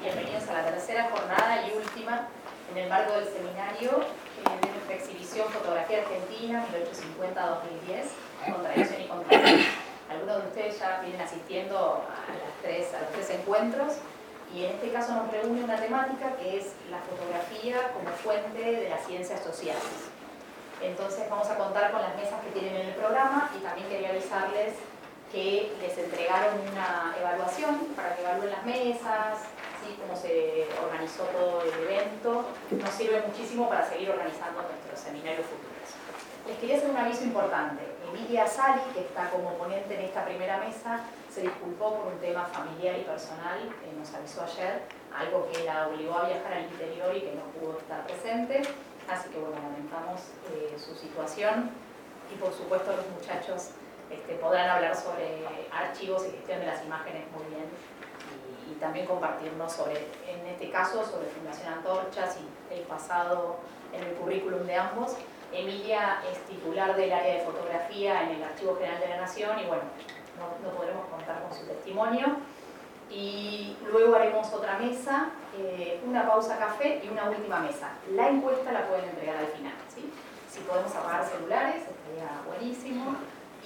bienvenidos a la tercera jornada y última en el marco del seminario de nuestra exhibición Fotografía Argentina 1850-2010, Contradicción y Contradicción. Algunos de ustedes ya vienen asistiendo a, las tres, a los tres encuentros y en este caso nos reúne una temática que es la fotografía como fuente de las ciencias sociales. Entonces vamos a contar con las mesas que tienen en el programa y también quería avisarles que les entregaron una evaluación para que evalúen las mesas, ¿sí? cómo se organizó todo el evento. Nos sirve muchísimo para seguir organizando nuestros seminarios futuros. Les quería hacer un aviso importante. Emilia Sali, que está como ponente en esta primera mesa, se disculpó por un tema familiar y personal, que nos avisó ayer, algo que la obligó a viajar al interior y que no pudo estar presente. Así que bueno, lamentamos eh, su situación y por supuesto los muchachos este, podrán hablar sobre archivos y gestión de las imágenes muy bien y, también compartirnos sobre, en este caso, sobre Fundación Antorchas y el pasado en el currículum de ambos. Emilia es titular del área de fotografía en el Archivo General de la Nación y bueno, no, podremos contar con su testimonio. Y luego haremos otra mesa, eh, una pausa café y una última mesa. La encuesta la pueden entregar al final. ¿sí? Si podemos apagar celulares, estaría buenísimo.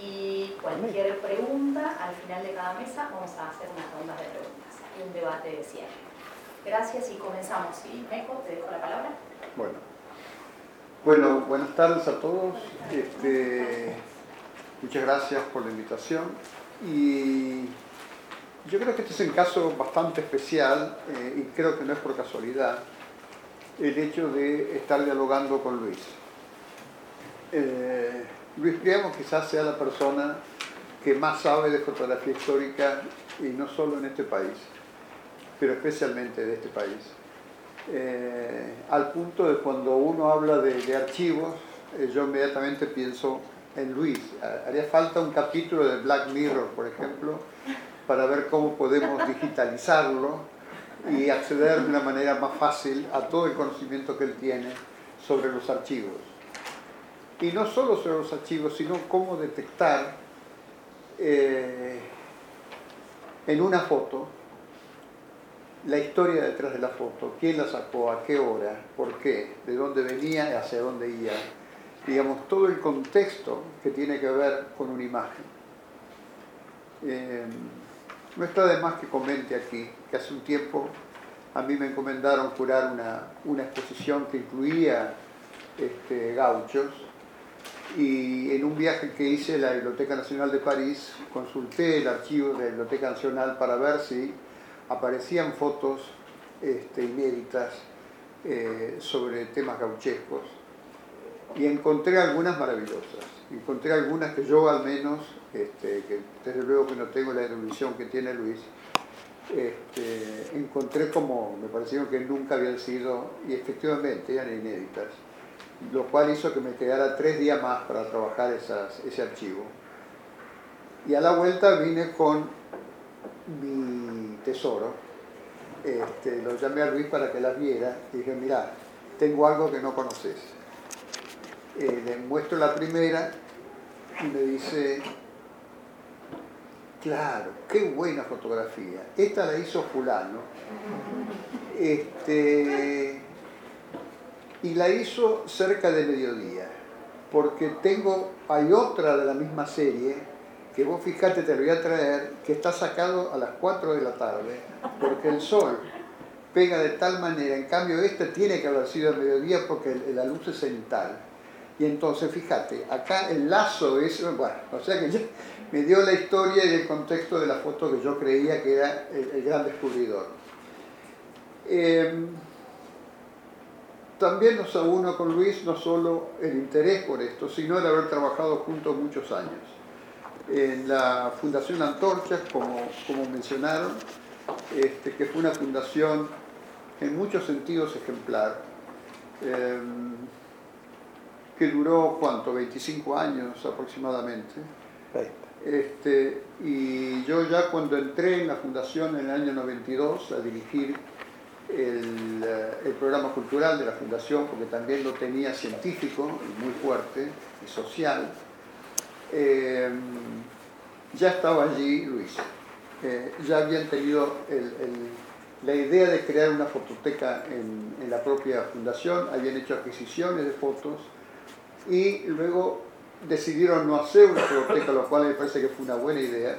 Y cualquier pregunta, al final de cada mesa vamos a hacer unas rondas de preguntas un debate de cierre. Gracias y comenzamos. ¿Sí? Meco, te dejo la palabra. Bueno. Bueno, buenas tardes a todos. Este, muchas gracias por la invitación. Y yo creo que este es un caso bastante especial eh, y creo que no es por casualidad el hecho de estar dialogando con Luis. Eh, Luis Priamo quizás sea la persona que más sabe de fotografía histórica y no solo en este país, pero especialmente de este país. Eh, al punto de cuando uno habla de, archivos, eh, yo inmediatamente pienso en Luis. Haría falta un capítulo de Black Mirror, por ejemplo, para ver cómo podemos digitalizarlo y acceder de una manera más fácil a todo el conocimiento que él tiene sobre los archivos. Y no solo sobre los archivos, sino cómo detectar eh, en una foto la historia detrás de la foto, quién la sacó, a qué hora, por qué, de dónde venía y hacia dónde iba. Digamos, todo el contexto que tiene que ver con una imagen. Eh, no está de más que comente aquí que hace un tiempo a mí me encomendaron curar una, una exposición que incluía este, gauchos y en un viaje que hice a la Biblioteca Nacional de París consulté el archivo de la Biblioteca Nacional para ver si aparecían fotos este, inéditas eh, sobre temas gauchescos. Y encontré algunas maravillosas, encontré algunas que yo al menos, este, que desde luego que no tengo la erudición que tiene Luis, este, encontré como me parecieron que nunca habían sido, y efectivamente eran inéditas. Lo cual hizo que me quedara tres días más para trabajar ese archivo. Y a la vuelta vine con mi tesoro, este, lo llamé a Luis para que las viera y dije, mira, tengo algo que no conoces. Eh, le muestro la primera y me dice, claro, qué buena fotografía. Esta la hizo fulano. Este, y la hizo cerca de mediodía, porque tengo, hay otra de la misma serie, que vos fijate, te lo voy a traer, que está sacado a las 4 de la tarde, porque el sol pega de tal manera, en cambio este tiene que haber sido a mediodía porque la luz es cenital. Y entonces, fíjate, acá el lazo es, bueno, o sea que me dio la historia y el contexto de la foto que yo creía que era el, gran descubridor. Eh, también nos aúna con Luis no solo el interés por esto, sino el haber trabajado juntos muchos años. En la Fundación Antorchas, como, como mencionaron, este, que fue una fundación en muchos sentidos ejemplar, em, que duró, ¿cuánto? 25 años aproximadamente. Este, y yo ya cuando entré en la fundación en el año 92 a dirigir eh, el, programa cultural de la Fundación, porque también lo tenía científico y muy fuerte y social, eh, ya estaba allí Luis. Eh, ya habían tenido la idea de crear una fototeca en, en, la propia fundación, habían hecho adquisiciones de fotos y luego decidieron no hacer una fototeca, lo cual me parece que fue una buena idea,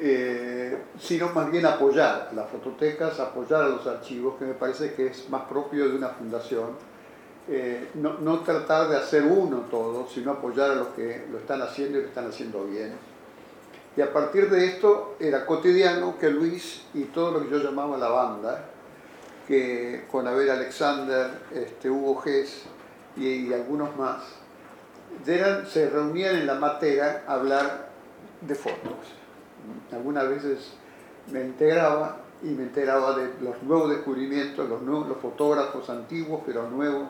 eh, sino más bien apoyar las fototecas, apoyar a los archivos, que me parece que es más propio de una fundación. Eh, no, no, tratar de hacer uno todo, sino apoyar a los que lo están haciendo y lo están haciendo bien. Y a partir de esto era cotidiano que Luis y todo lo que yo llamaba la banda, que con Abel Alexander, este, Hugo Gess y, y algunos más, eran, se reunían en la matera a hablar de fotos algunas veces me enteraba y me enteraba de los nuevos descubrimientos, los, nuevos, los fotógrafos antiguos, pero nuevos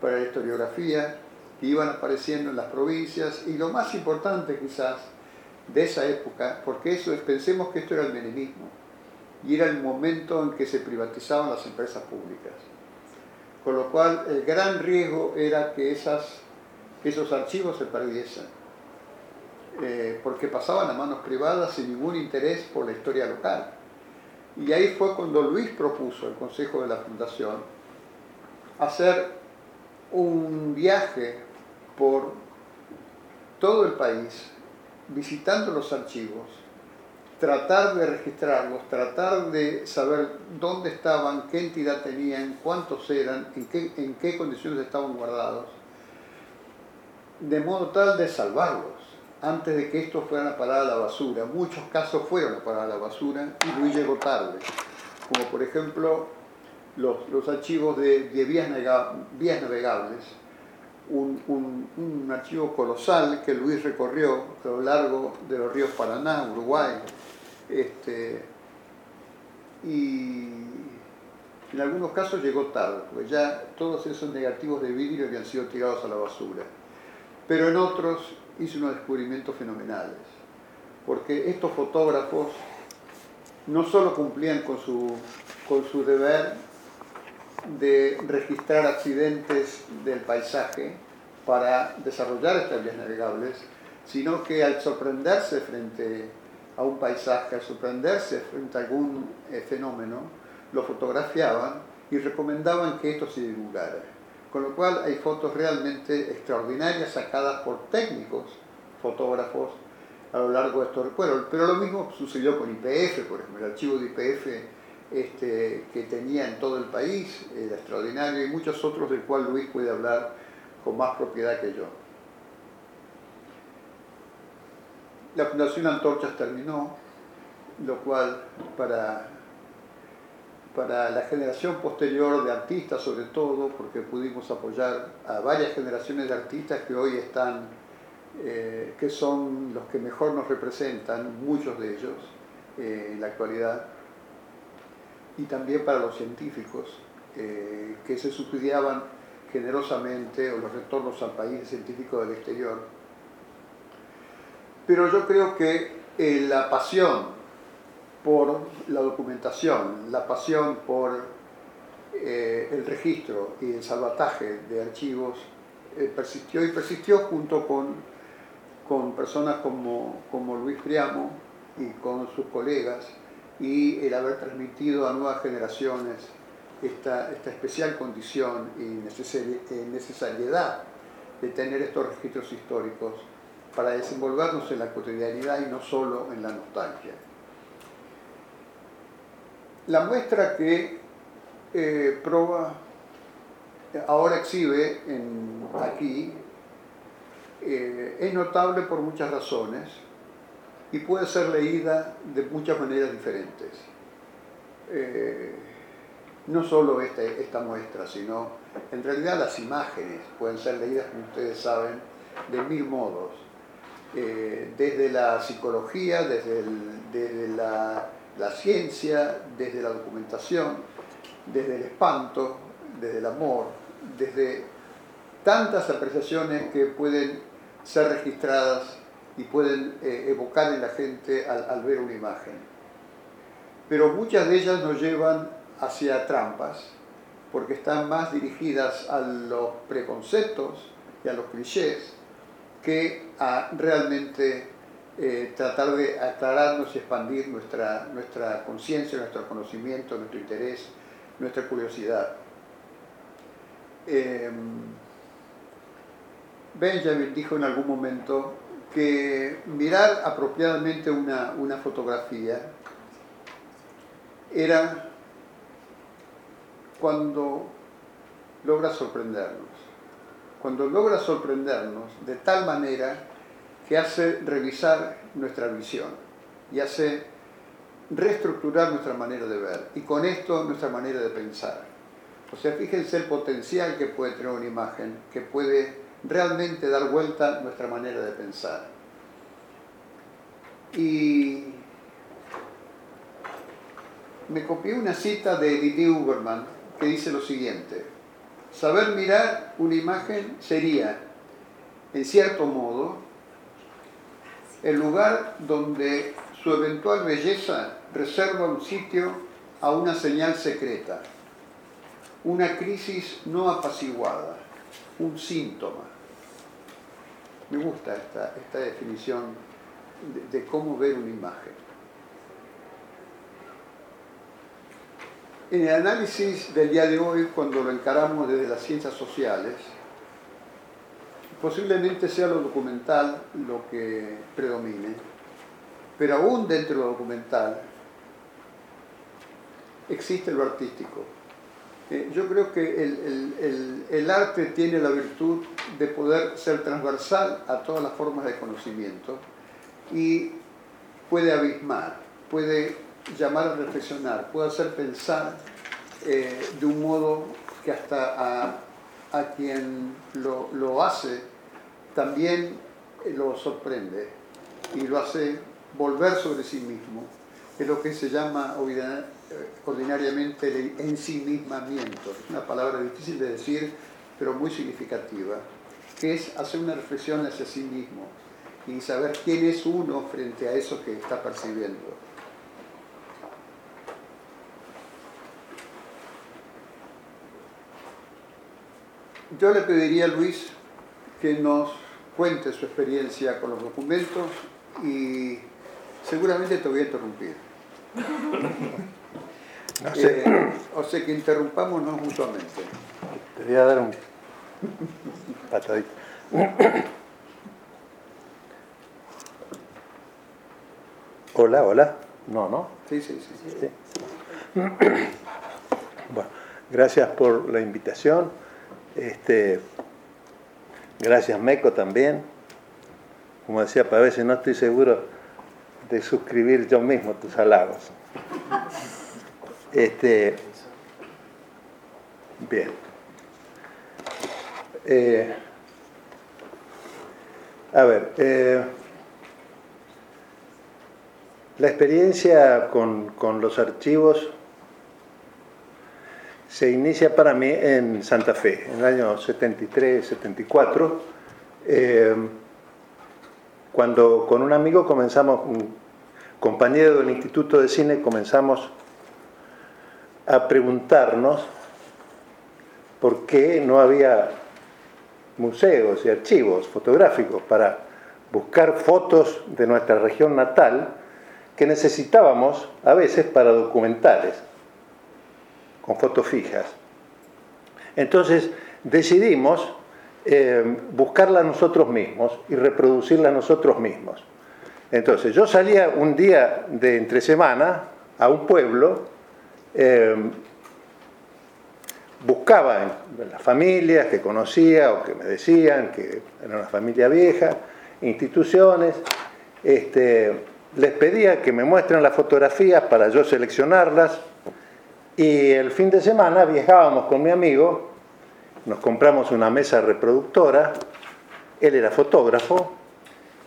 para la historiografía, que iban apareciendo en las provincias, y lo más importante quizás de esa época, porque eso es, pensemos que esto era el menemismo, y era el momento en que se privatizaban las empresas públicas. Con lo cual el gran riesgo era que esas, esos archivos se perdiesen eh, porque pasaban a manos privadas sin ningún interés por la historia local. Y ahí fue cuando Luis propuso al Consejo de la Fundación hacer un viaje por todo el país, visitando los archivos, tratar de registrarlos, tratar de saber dónde estaban, qué entidad tenían, cuántos eran, en qué, condiciones estaban guardados, de modo tal de salvarlos antes de que estos fueran a parar a la basura. Muchos casos fueron a parar a la basura y Luis llegó tarde, como por ejemplo los, los archivos de, de vías, vías, navegables, un, un, un, archivo colosal que Luis recorrió a lo largo de los ríos Paraná, Uruguay, este, y en algunos casos llegó tarde, porque ya todos esos negativos de vidrio habían sido tirados a la basura. Pero en otros hizo unos descubrimientos fenomenales, porque estos fotógrafos no solo cumplían con su, con su deber de registrar accidentes del paisaje para desarrollar estas vías navegables, sino que al sorprenderse frente a un paisaje, al sorprenderse frente a algún eh, fenómeno, lo fotografiaban y recomendaban que esto se divulgara. Con lo cual hay fotos realmente extraordinarias sacadas por técnicos fotógrafos a lo largo de estos recuerdos. Pero lo mismo sucedió con IPF, por ejemplo, el archivo de IPF este, que tenía en todo el país, era extraordinario, y muchos otros del cual Luis puede hablar con más propiedad que yo. La Fundación Antorchas terminó, lo cual para para la generación posterior de artistas sobre todo, porque pudimos apoyar a varias generaciones de artistas que hoy están, eh, que son los que mejor nos representan, muchos de ellos eh, en la actualidad, y también para los científicos eh, que se subsidiaban generosamente o los retornos al país científico del exterior. Pero yo creo que la pasión por la documentación, la pasión por eh, el registro y el salvataje de archivos eh, persistió y persistió junto con, con personas como, como Luis Priamo y con sus colegas y el haber transmitido a nuevas generaciones esta, esta especial condición y necesariedad de tener estos registros históricos para desenvolvernos en la cotidianidad y no solo en la nostalgia. La muestra que eh, ahora exhibe aquí eh, es notable por muchas razones y puede ser leída de muchas maneras diferentes. Eh, no solo esta, esta muestra, sino en realidad las imágenes pueden ser leídas, como ustedes saben, de mil modos. desde la psicología, desde, desde la la ciencia, desde la documentación, desde el espanto, desde el amor, desde tantas apreciaciones que pueden ser registradas y pueden eh, evocar en la gente al, ver una imagen. Pero muchas de ellas nos llevan hacia trampas, porque están más dirigidas a los preconceptos y a los clichés que a realmente eh, tratar de aclararnos y expandir nuestra, nuestra conciencia, nuestro conocimiento, nuestro interés, nuestra curiosidad. Em, Benjamin dijo en algún momento que mirar apropiadamente una, una fotografía era cuando logra sorprendernos. Cuando logra sorprendernos de tal manera que hace revisar nuestra visión y hace reestructurar nuestra manera de ver y con esto nuestra manera de pensar. O sea, fíjense el potencial que puede tener una imagen, que puede realmente dar vuelta nuestra manera de pensar. Y me copié una cita de Edith Uberman que dice lo siguiente, saber mirar una imagen sería, en cierto modo, el lugar donde su eventual belleza reserva un sitio a una señal secreta, una crisis no apaciguada, un síntoma. Me gusta esta, esta definición de, de cómo ver una imagen. En el análisis del día de hoy, cuando lo encaramos desde las ciencias sociales, posiblemente sea lo documental lo que predomine, pero aún dentro de lo documental existe lo artístico. Eh, yo creo que el, el, arte tiene la virtud de poder ser transversal a todas las formas de conocimiento y puede abismar, puede llamar a reflexionar, puede hacer pensar eh, de un modo que hasta a, a quien lo, lo, hace también lo sorprende y lo hace volver sobre sí mismo. Es lo que se llama ordinariamente el ensimismamiento. Es una palabra difícil de decir, pero muy significativa, que es hacer una reflexión hacia sí mismo y saber quién es uno frente a eso que está percibiendo. Yo le pediría a Luis que nos cuente su experiencia con los documentos y seguramente te voy a interrumpir. No sé. Eh, o sea que interrumpámonos mutuamente. Te voy a dar un patadito. Hola, hola. No, ¿no? Sí, sí, sí. sí. Bueno, gracias por la invitación. Este, gracias Meco también. Como decía, a veces no estoy seguro de suscribir yo mismo tus halagos. Este, bien. Eh, a ver, eh, la experiencia con, con los archivos se inicia para mí en Santa Fe, en el año 73, 74, eh, cuando con un amigo comenzamos, un compañero del Instituto de Cine, comenzamos a preguntarnos por qué no había museos y archivos fotográficos para buscar fotos de nuestra región natal que necesitábamos a veces para documentales con fotos fijas. Entonces decidimos eh, buscarla nosotros mismos y reproducirla nosotros mismos. Entonces yo salía un día de entre semana a un pueblo, eh, buscaba en las familias que conocía o que me decían que era una familia vieja, instituciones, este, les pedía que me muestren las fotografías para yo seleccionarlas, y el fin de semana viajábamos con mi amigo, nos compramos una mesa reproductora, él era fotógrafo,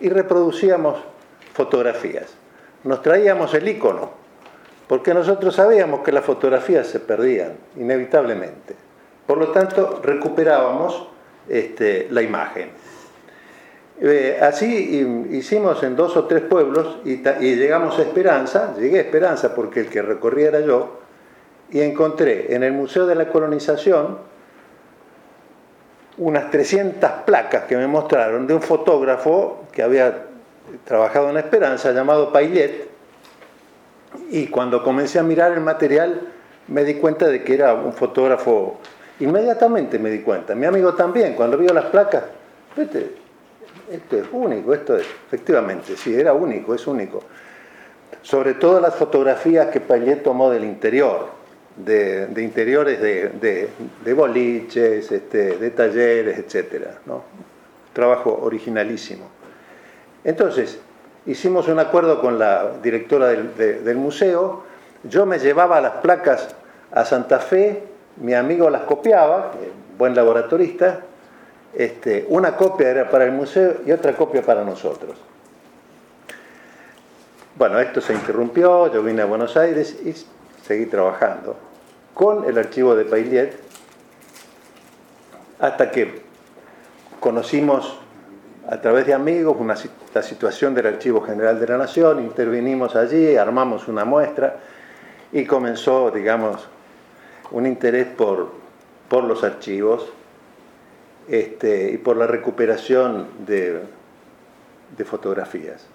y reproducíamos fotografías. Nos traíamos el icono, porque nosotros sabíamos que las fotografías se perdían, inevitablemente. Por lo tanto, recuperábamos este, la imagen. Eh, así hicimos en dos o tres pueblos y, llegamos a Esperanza, llegué a Esperanza porque el que recorría era yo, y encontré en el Museo de la Colonización unas 300 placas que me mostraron de un fotógrafo que había trabajado en Esperanza, llamado Pailet, y cuando comencé a mirar el material me di cuenta de que era un fotógrafo, inmediatamente me di cuenta, mi amigo también, cuando vio las placas, este, esto es único, esto es, efectivamente, sí, era único, es único. Sobre todo las fotografías que Pailet tomó del interior, de, interiores de, boliches, este, de talleres, etc. ¿no? Trabajo originalísimo. Entonces, hicimos un acuerdo con la directora del, museo, yo me llevaba las placas a Santa Fe, mi amigo las copiaba, buen laboratorista, este, una copia era para el museo y otra copia para nosotros. Bueno, esto se interrumpió, yo vine a Buenos Aires y seguí trabajando con el archivo de Pailiet hasta que conocimos a través de amigos una, la situación del Archivo General de la Nación, intervinimos allí, armamos una muestra y comenzó, digamos, un interés por, por los archivos este, y por la recuperación de, de fotografías.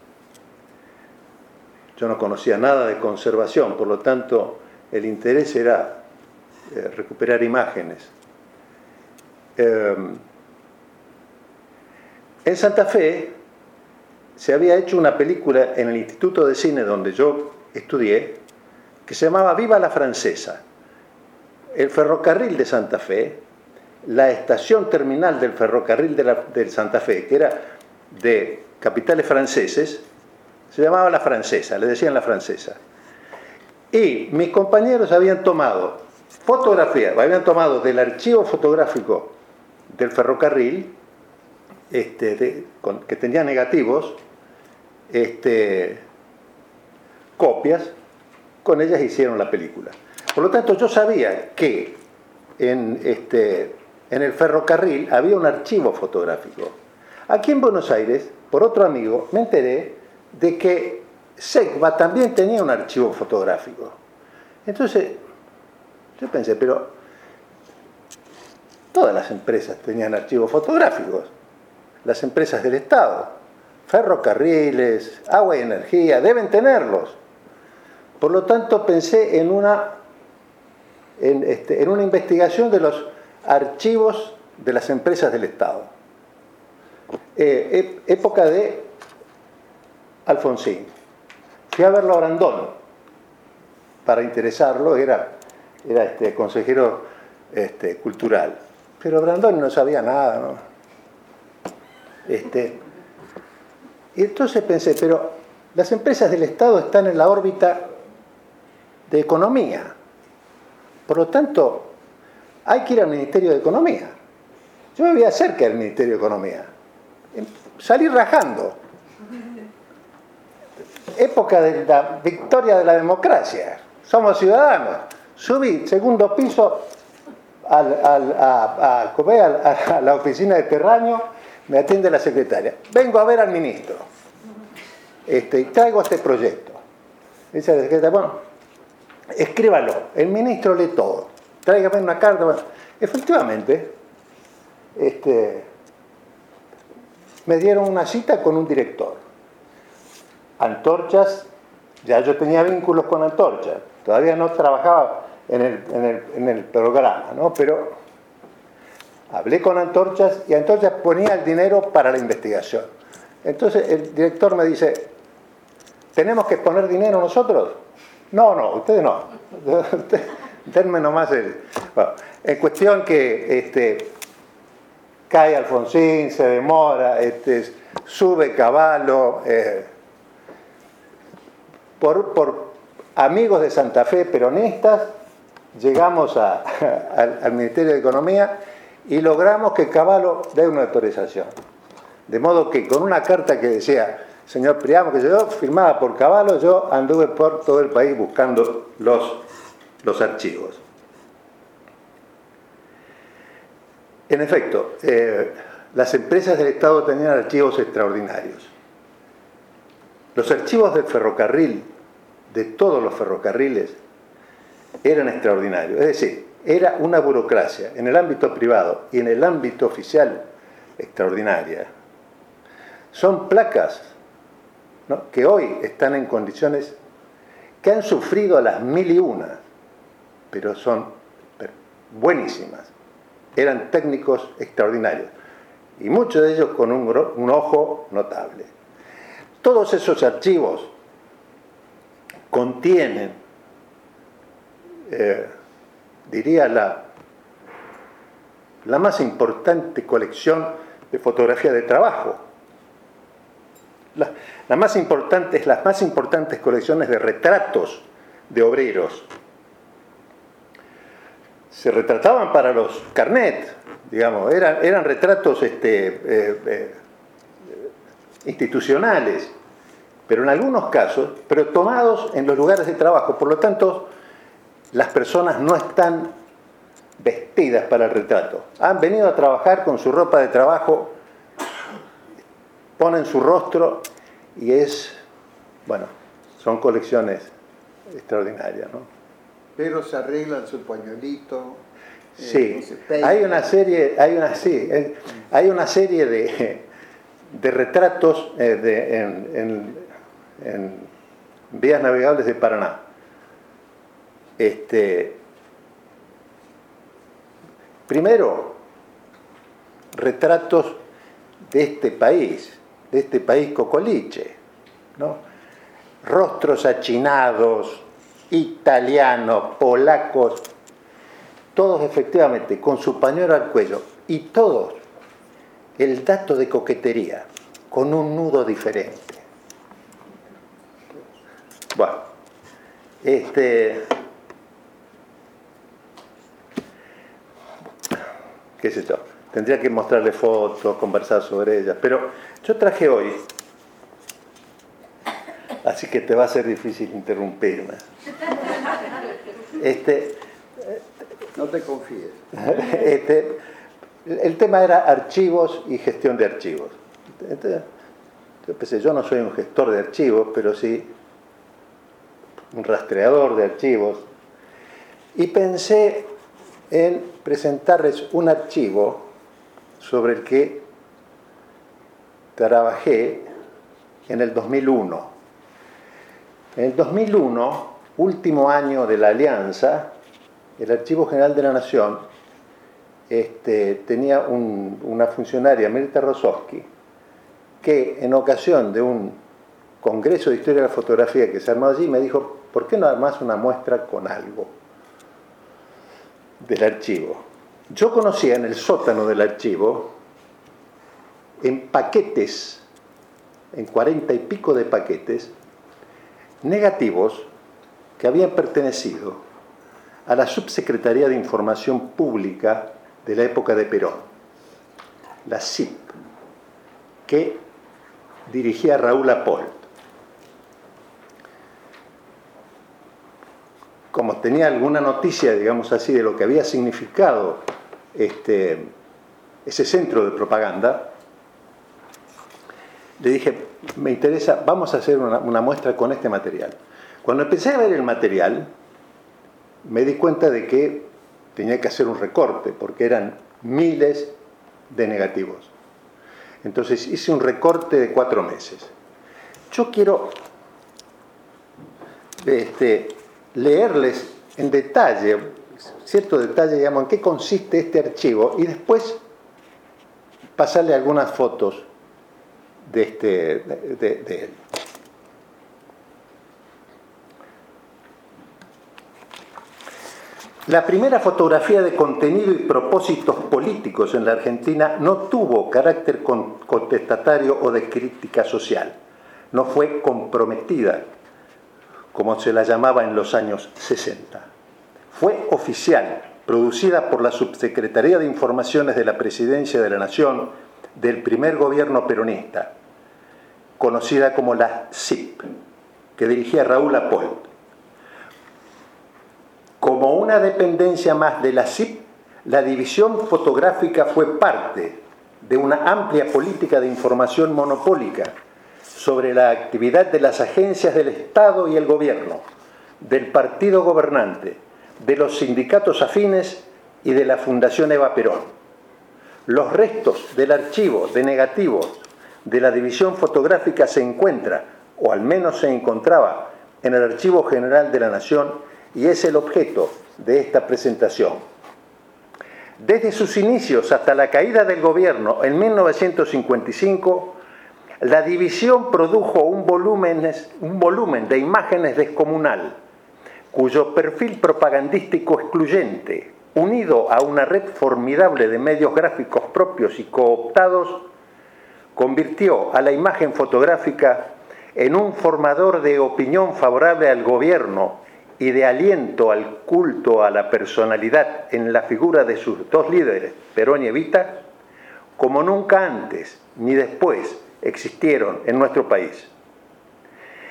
Yo no conocía nada de conservación, por lo tanto el interés era eh, recuperar imágenes. Em, en Santa Fe se había hecho una película en el Instituto de Cine donde yo estudié, que se llamaba Viva la Francesa. El ferrocarril de Santa Fe, la estación terminal del ferrocarril de, Santa Fe, que era de capitales franceses, se llamaba La Francesa, le decían La Francesa. Y mis compañeros habían tomado fotografías, habían tomado del archivo fotográfico del ferrocarril, este, que tenía negativos, este, copias, con ellas hicieron la película. Por lo tanto, yo sabía que en, este, en el ferrocarril había un archivo fotográfico. Aquí en Buenos Aires, por otro amigo, me enteré de que SECBA también tenía un archivo fotográfico. Entonces, yo pensé, pero todas las empresas tenían archivos fotográficos, las empresas del Estado, ferrocarriles, agua y energía, deben tenerlos. Por lo tanto, pensé en una, en, este, una investigación de los archivos de las empresas del Estado. Eh, época de Alfonsín. Fui a verlo a Brandón para interesarlo, era, era este, consejero este, cultural. Pero Brandón no sabía nada, ¿no? Este, y entonces pensé, pero las empresas del Estado están en la órbita de economía. Por lo tanto, hay que ir al Ministerio de Economía. Yo me voy cerca del Ministerio de Economía. Salí rajando. Época de la victoria de la democracia. Somos ciudadanos. Subí segundo piso a, a la oficina de Terraño me atiende la secretaria. Vengo a ver al ministro. Este, traigo este proyecto. Dice la secretaria, bueno, escríbalo. El ministro lee todo. Tráigame una carta. efectivamente, este, me dieron una cita con un director. Antorchas, ya yo tenía vínculos con Antorchas. Todavía no trabajaba en el, en el, en el programa, ¿no? Pero Hablé con Antorchas y Antorchas ponía el dinero para la investigación. Entonces el director me dice, ¿tenemos que poner dinero nosotros? No, no, ustedes no. Denme nomás el... en cuestión que este, cae Alfonsín, se demora, este, sube Caballo, eh, por, por, amigos de Santa Fe peronistas, llegamos al Ministerio de Economía y logramos que Caballo dé una autorización. De modo que con una carta que decía, señor Priamo, que yo, firmada por Caballo, yo anduve por todo el país buscando los, los archivos. En efecto, eh, las empresas del Estado tenían archivos extraordinarios. Los archivos del ferrocarril, de todos los ferrocarriles, eran extraordinarios. Es decir, era una burocracia en el ámbito privado y en el ámbito oficial extraordinaria. Son placas que hoy están en condiciones que han sufrido las mil y una, pero son buenísimas. Eran técnicos extraordinarios y muchos de ellos con un, ojo notable. Todos esos archivos contienen, eh, diría, la, la más importante colección de fotografía de trabajo. La, más importante, las más importantes colecciones de retratos de obreros. Se retrataban para los carnet, digamos, eran, eran retratos este, eh, eh, institucionales, pero en algunos casos, pero tomados en los lugares de trabajo. Por lo tanto, las personas no están vestidas para el retrato. Han venido a trabajar con su ropa de trabajo, ponen su rostro y es, bueno, son colecciones extraordinarias, ¿no? Pero se arreglan su pañuelito. Eh, sí, hay una serie, hay una, sí, hay una serie de, de retratos eh, de, en, en, vías navegables de Paraná. Este, primero, retratos de este país, de este país cocoliche, ¿no? rostros achinados, italianos, polacos, todos efectivamente con su pañuelo al cuello y todos el dato de coquetería con un nudo diferente. Bueno, este, qué sé yo, tendría que mostrarle fotos, conversar sobre ellas, pero yo traje hoy, así que te va a ser difícil interrumpirme. Este, no te confíes. Este, el tema era archivos y gestión de archivos. yo pensé, yo no soy un gestor de archivos, pero sí un rastreador de archivos. Y pensé en presentarles un archivo sobre el que trabajé en el 2001. En el 2001, último año de la alianza, el Archivo General de la Nación este, tenía una funcionaria, Mirta Rosowski, que en ocasión de un congreso de historia de la fotografía que se armó allí, me dijo, ¿por qué no armás una muestra con algo del archivo? Yo conocía en el sótano del archivo, en paquetes, en cuarenta y pico de paquetes, negativos que habían pertenecido a la Subsecretaría de Información Pública de la época de Perón, la SIP, que dirigía Raúl Apolt. Como tenía alguna noticia, digamos así, de lo que había significado este, ese centro de propaganda, le dije, me interesa, vamos a hacer una, una muestra con este material. Cuando empecé a ver el material, me di cuenta de que tenía que hacer un recorte, porque eran miles de negativos. Entonces hice un recorte de cuatro meses. Yo quiero este, leerles en detalle, cierto detalle, digamos, en qué consiste este archivo y después pasarle algunas fotos de, este, de él. La primera fotografía de contenido y propósitos políticos en la Argentina no tuvo carácter contestatario o de crítica social. No fue comprometida, como se la llamaba en los años 60. Fue oficial, producida por la Subsecretaría de Informaciones de la Presidencia de la Nación del primer gobierno peronista, conocida como la CIP, que dirigía Raúl Apolt como una dependencia más de la CIP, la división fotográfica fue parte de una amplia política de información monopólica sobre la actividad de las agencias del Estado y el gobierno, del partido gobernante, de los sindicatos afines y de la Fundación Eva Perón. Los restos del archivo de negativos de la división fotográfica se encuentran o al menos se encontraba en el Archivo General de la Nación y es el objeto de esta presentación. Desde sus inicios hasta la caída del gobierno en 1955, la división produjo un volumen, un volumen de imágenes descomunal, cuyo perfil propagandístico excluyente, unido a una red formidable de medios gráficos propios y cooptados, convirtió a la imagen fotográfica en un formador de opinión favorable al gobierno y de aliento al culto a la personalidad en la figura de sus dos líderes, Perón y Evita, como nunca antes ni después existieron en nuestro país.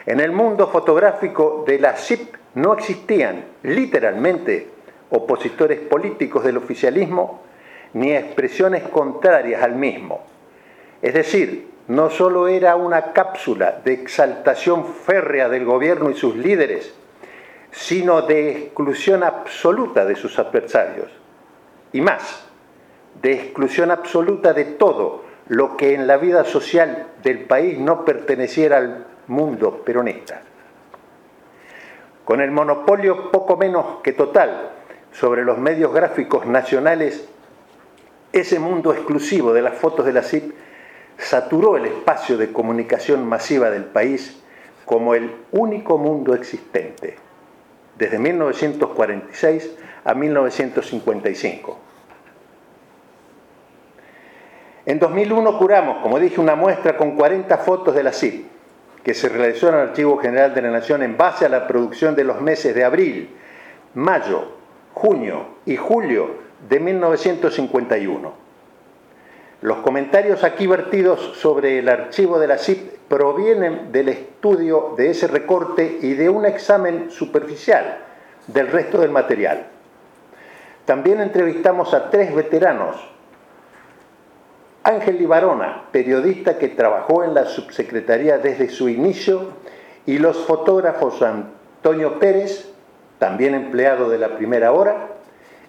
En el mundo fotográfico de la CIP no existían literalmente opositores políticos del oficialismo ni expresiones contrarias al mismo. Es decir, no solo era una cápsula de exaltación férrea del gobierno y sus líderes, sino de exclusión absoluta de sus adversarios. Y más, de exclusión absoluta de todo lo que en la vida social del país no perteneciera al mundo peronista. Con el monopolio poco menos que total sobre los medios gráficos nacionales, ese mundo exclusivo de las fotos de la CIP saturó el espacio de comunicación masiva del país como el único mundo existente, desde 1946 a 1955. En 2001 curamos, como dije, una muestra con 40 fotos de la CIP, que se realizó en el Archivo General de la Nación en base a la producción de los meses de abril, mayo, junio y julio de 1951. Los comentarios aquí vertidos sobre el archivo de la CIP provienen del estudio de ese recorte y de un examen superficial del resto del material. También entrevistamos a tres veteranos. Ángel Libarona, periodista que trabajó en la subsecretaría desde su inicio, y los fotógrafos Antonio Pérez, también empleado de la primera hora,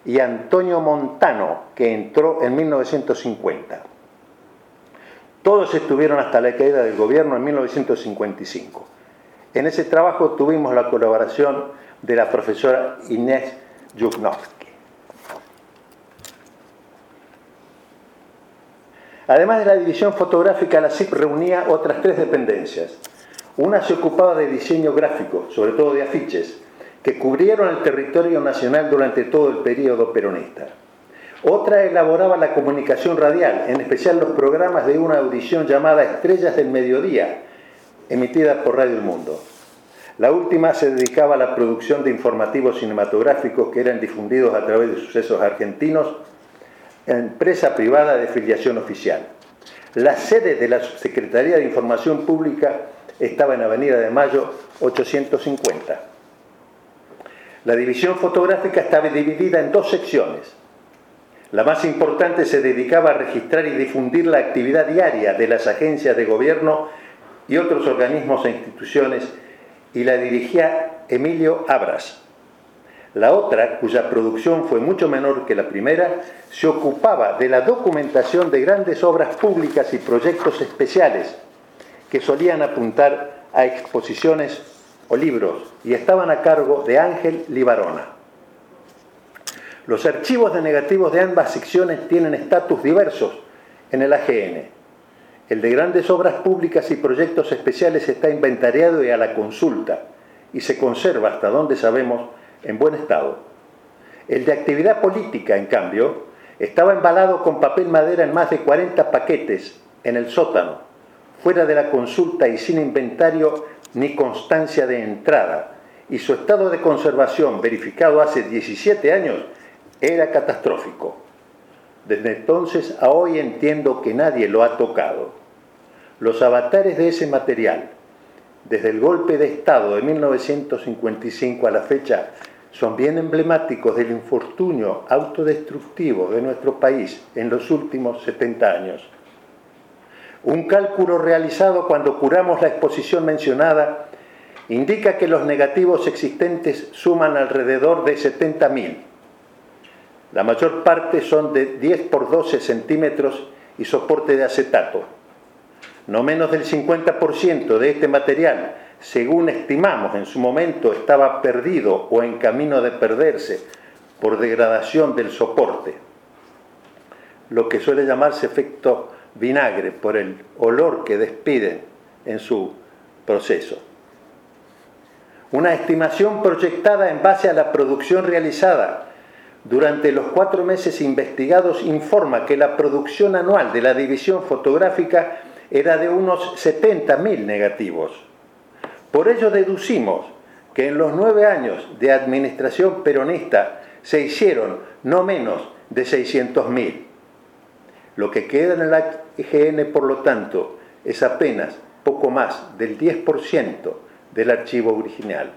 y Antonio Montano, que entró en 1950. Todos estuvieron hasta la caída del gobierno en 1955. En ese trabajo tuvimos la colaboración de la profesora Inés Yuknovsky. Además de la división fotográfica, la CIP reunía otras tres dependencias. Una se ocupaba de diseño gráfico, sobre todo de afiches, que cubrieron el territorio nacional durante todo el periodo peronista. Otra elaboraba la comunicación radial, en especial los programas de una audición llamada Estrellas del Mediodía, emitida por Radio El Mundo. La última se dedicaba a la producción de informativos cinematográficos que eran difundidos a través de sucesos argentinos, empresa privada de filiación oficial. La sede de la Secretaría de Información Pública estaba en Avenida de Mayo 850. La división fotográfica estaba dividida en dos secciones. La más importante se dedicaba a registrar y difundir la actividad diaria de las agencias de gobierno y otros organismos e instituciones y la dirigía Emilio Abras. La otra, cuya producción fue mucho menor que la primera, se ocupaba de la documentación de grandes obras públicas y proyectos especiales que solían apuntar a exposiciones o libros y estaban a cargo de Ángel Libarona. Los archivos de negativos de ambas secciones tienen estatus diversos en el AGN. El de grandes obras públicas y proyectos especiales está inventariado y a la consulta y se conserva hasta donde sabemos en buen estado. El de actividad política, en cambio, estaba embalado con papel madera en más de 40 paquetes en el sótano, fuera de la consulta y sin inventario ni constancia de entrada, y su estado de conservación, verificado hace 17 años, era catastrófico. Desde entonces a hoy entiendo que nadie lo ha tocado. Los avatares de ese material, desde el golpe de Estado de 1955 a la fecha, son bien emblemáticos del infortunio autodestructivo de nuestro país en los últimos 70 años. Un cálculo realizado cuando curamos la exposición mencionada indica que los negativos existentes suman alrededor de 70.000. La mayor parte son de 10 por 12 centímetros y soporte de acetato. No menos del 50% de este material, según estimamos en su momento, estaba perdido o en camino de perderse por degradación del soporte, lo que suele llamarse efecto vinagre por el olor que despiden en su proceso. Una estimación proyectada en base a la producción realizada durante los cuatro meses investigados informa que la producción anual de la división fotográfica era de unos 70.000 negativos. Por ello deducimos que en los nueve años de administración peronista se hicieron no menos de 600.000. Lo que queda en el IGN, por lo tanto, es apenas poco más del 10% del archivo original,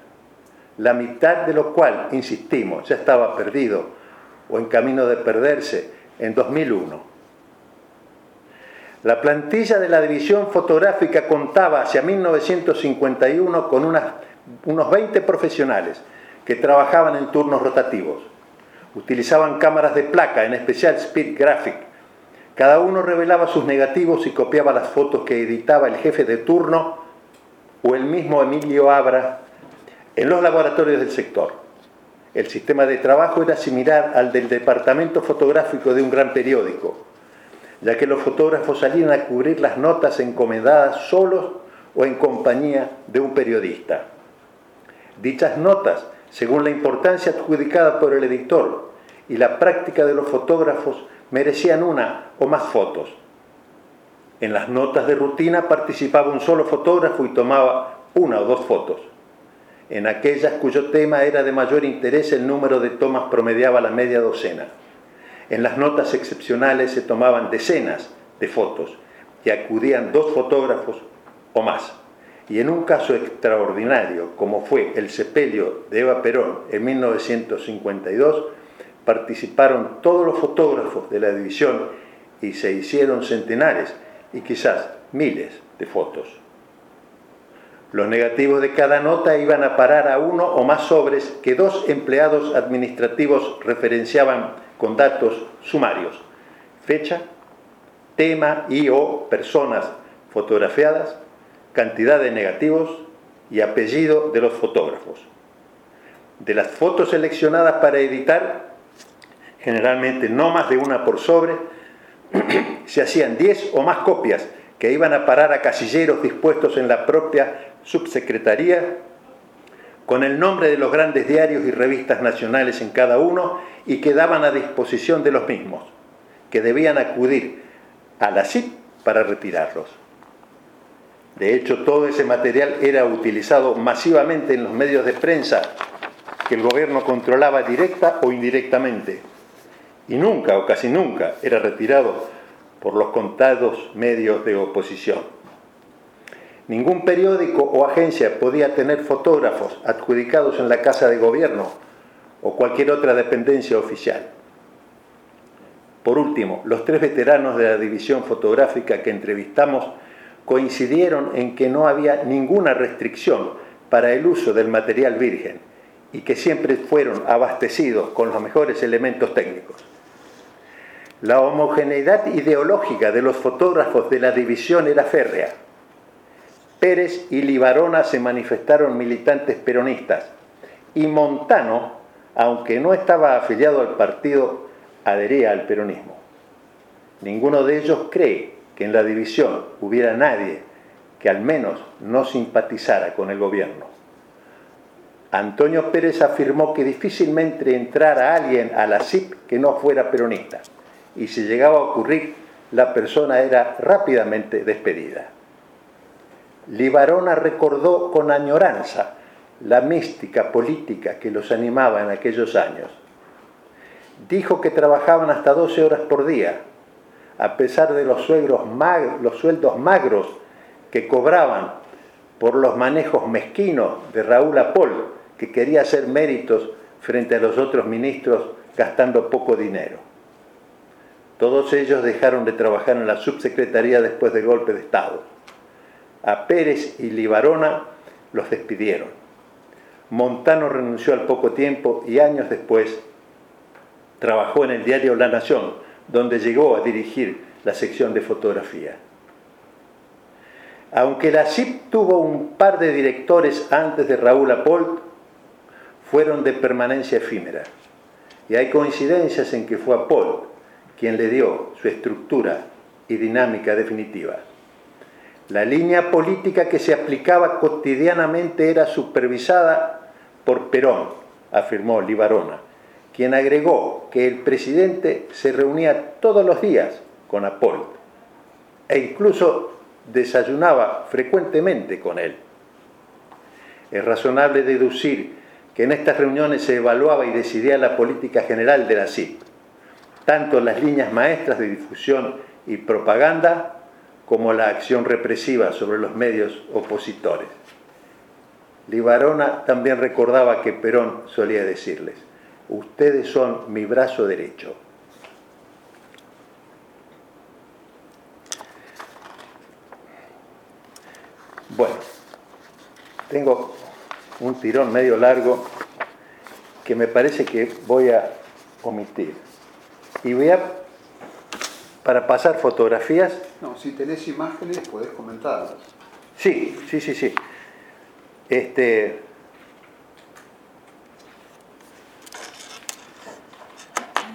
la mitad de lo cual, insistimos, ya estaba perdido o en camino de perderse en 2001. La plantilla de la división fotográfica contaba hacia 1951 con unos 20 profesionales que trabajaban en turnos rotativos. Utilizaban cámaras de placa, en especial Speed Graphic. Cada uno revelaba sus negativos y copiaba las fotos que editaba el jefe de turno o el mismo Emilio Abra en los laboratorios del sector. El sistema de trabajo era similar al del departamento fotográfico de un gran periódico, ya que los fotógrafos salían a cubrir las notas encomendadas solos o en compañía de un periodista. Dichas notas, según la importancia adjudicada por el editor y la práctica de los fotógrafos, merecían una o más fotos, en las notas de rutina participaba un solo fotógrafo y tomaba una o dos fotos. En aquellas cuyo tema era de mayor interés el número de tomas promediaba la media docena. En las notas excepcionales se tomaban decenas de fotos y acudían dos fotógrafos o más. Y en un caso extraordinario, como fue el sepelio de Eva Perón en 1952, participaron todos los fotógrafos de la división y se hicieron centenares y quizás miles de fotos. Los negativos de cada nota iban a parar a uno o más sobres que dos empleados administrativos referenciaban con datos sumarios, fecha, tema y o personas fotografiadas, cantidad de negativos y apellido de los fotógrafos. De las fotos seleccionadas para editar, generalmente no más de una por sobre, se hacían 10 o más copias que iban a parar a casilleros dispuestos en la propia subsecretaría con el nombre de los grandes diarios y revistas nacionales en cada uno y quedaban a disposición de los mismos, que debían acudir a la CIP para retirarlos. De hecho, todo ese material era utilizado masivamente en los medios de prensa que el gobierno controlaba directa o indirectamente y nunca o casi nunca era retirado por los contados medios de oposición. Ningún periódico o agencia podía tener fotógrafos adjudicados en la Casa de Gobierno o cualquier otra dependencia oficial. Por último, los tres veteranos de la división fotográfica que entrevistamos coincidieron en que no había ninguna restricción para el uso del material virgen y que siempre fueron abastecidos con los mejores elementos técnicos. La homogeneidad ideológica de los fotógrafos de la división era férrea. Pérez y Libarona se manifestaron militantes peronistas y Montano, aunque no estaba afiliado al partido, adhería al peronismo. Ninguno de ellos cree que en la división hubiera nadie que al menos no simpatizara con el gobierno. Antonio Pérez afirmó que difícilmente entrara alguien a la CIP que no fuera peronista y si llegaba a ocurrir, la persona era rápidamente despedida. Libarona recordó con añoranza la mística política que los animaba en aquellos años. Dijo que trabajaban hasta 12 horas por día, a pesar de los, los sueldos magros que cobraban por los manejos mezquinos de Raúl Apol, que quería hacer méritos frente a los otros ministros gastando poco dinero. Todos ellos dejaron de trabajar en la subsecretaría después del golpe de Estado. A Pérez y Libarona los despidieron. Montano renunció al poco tiempo y años después trabajó en el diario La Nación, donde llegó a dirigir la sección de fotografía. Aunque la CIP tuvo un par de directores antes de Raúl Apolt, fueron de permanencia efímera. Y hay coincidencias en que fue Apolt quien le dio su estructura y dinámica definitiva. La línea política que se aplicaba cotidianamente era supervisada por Perón, afirmó Libarona, quien agregó que el presidente se reunía todos los días con Apolt e incluso desayunaba frecuentemente con él. Es razonable deducir que en estas reuniones se evaluaba y decidía la política general de la CIP, tanto las líneas maestras de difusión y propaganda como la acción represiva sobre los medios opositores. Libarona también recordaba que Perón solía decirles, ustedes son mi brazo derecho. Bueno, tengo un tirón medio largo que me parece que voy a omitir. Y voy a, para pasar fotografías... No, si tenés imágenes podés comentarlas. Sí, sí, sí, sí. Este,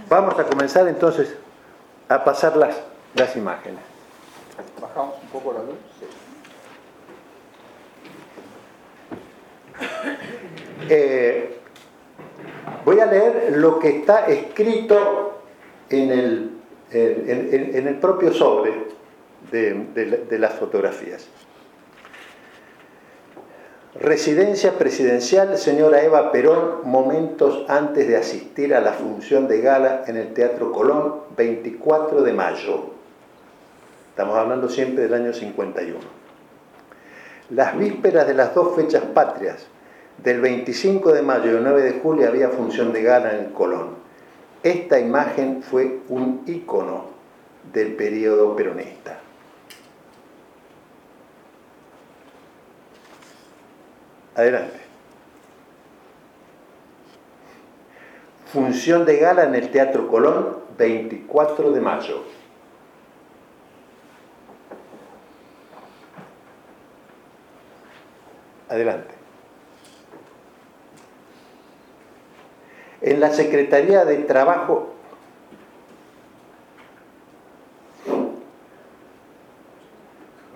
vamos a comenzar entonces a pasar las, las imágenes. Bajamos un poco la luz. Eh, voy a leer lo que está escrito en el, en, el propio sobre de, de, de las fotografías. Residencia presidencial, señora Eva Perón, momentos antes de asistir a la función de gala en el Teatro Colón, 24 de mayo. Estamos hablando siempre del año 51. Las vísperas de las dos fechas patrias, del 25 de mayo y el 9 de julio, había función de gala en el Colón. Esta imagen fue un ícono del periodo peronista. Adelante. Función de gala en el Teatro Colón, 24 de mayo. Adelante. En la Secretaría de Trabajo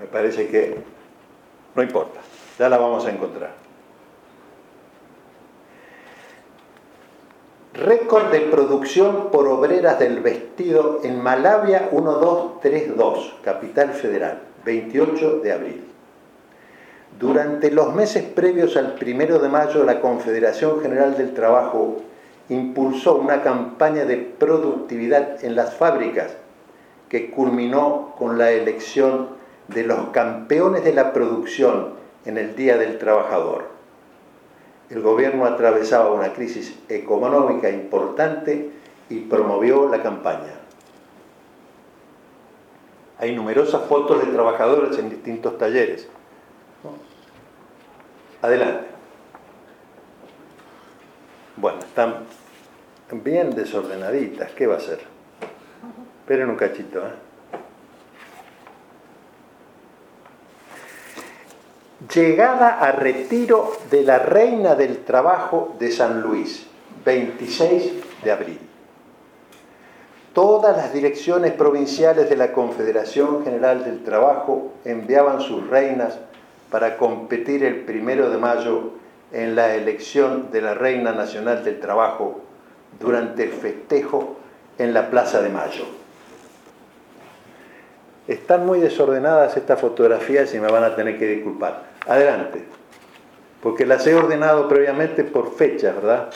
me parece que no importa, ya la vamos a encontrar. Récord de producción por obreras del vestido en Malavia 1232, Capital Federal, 28 de abril. Durante los meses previos al primero de mayo, la Confederación General del Trabajo impulsó una campaña de productividad en las fábricas que culminó con la elección de los campeones de la producción en el Día del Trabajador. El gobierno atravesaba una crisis económica importante y promovió la campaña. Hay numerosas fotos de trabajadores en distintos talleres. Adelante. Bueno, están bien desordenaditas. ¿Qué va a ser? Esperen un cachito, ¿eh? Llegada a retiro de la Reina del Trabajo de San Luis, 26 de abril. Todas las direcciones provinciales de la Confederación General del Trabajo enviaban sus reinas para competir el primero de mayo en la elección de la Reina Nacional del Trabajo durante el festejo en la Plaza de Mayo. Están muy desordenadas estas fotografías y me van a tener que disculpar. Adelante, porque las he ordenado previamente por fecha, ¿verdad?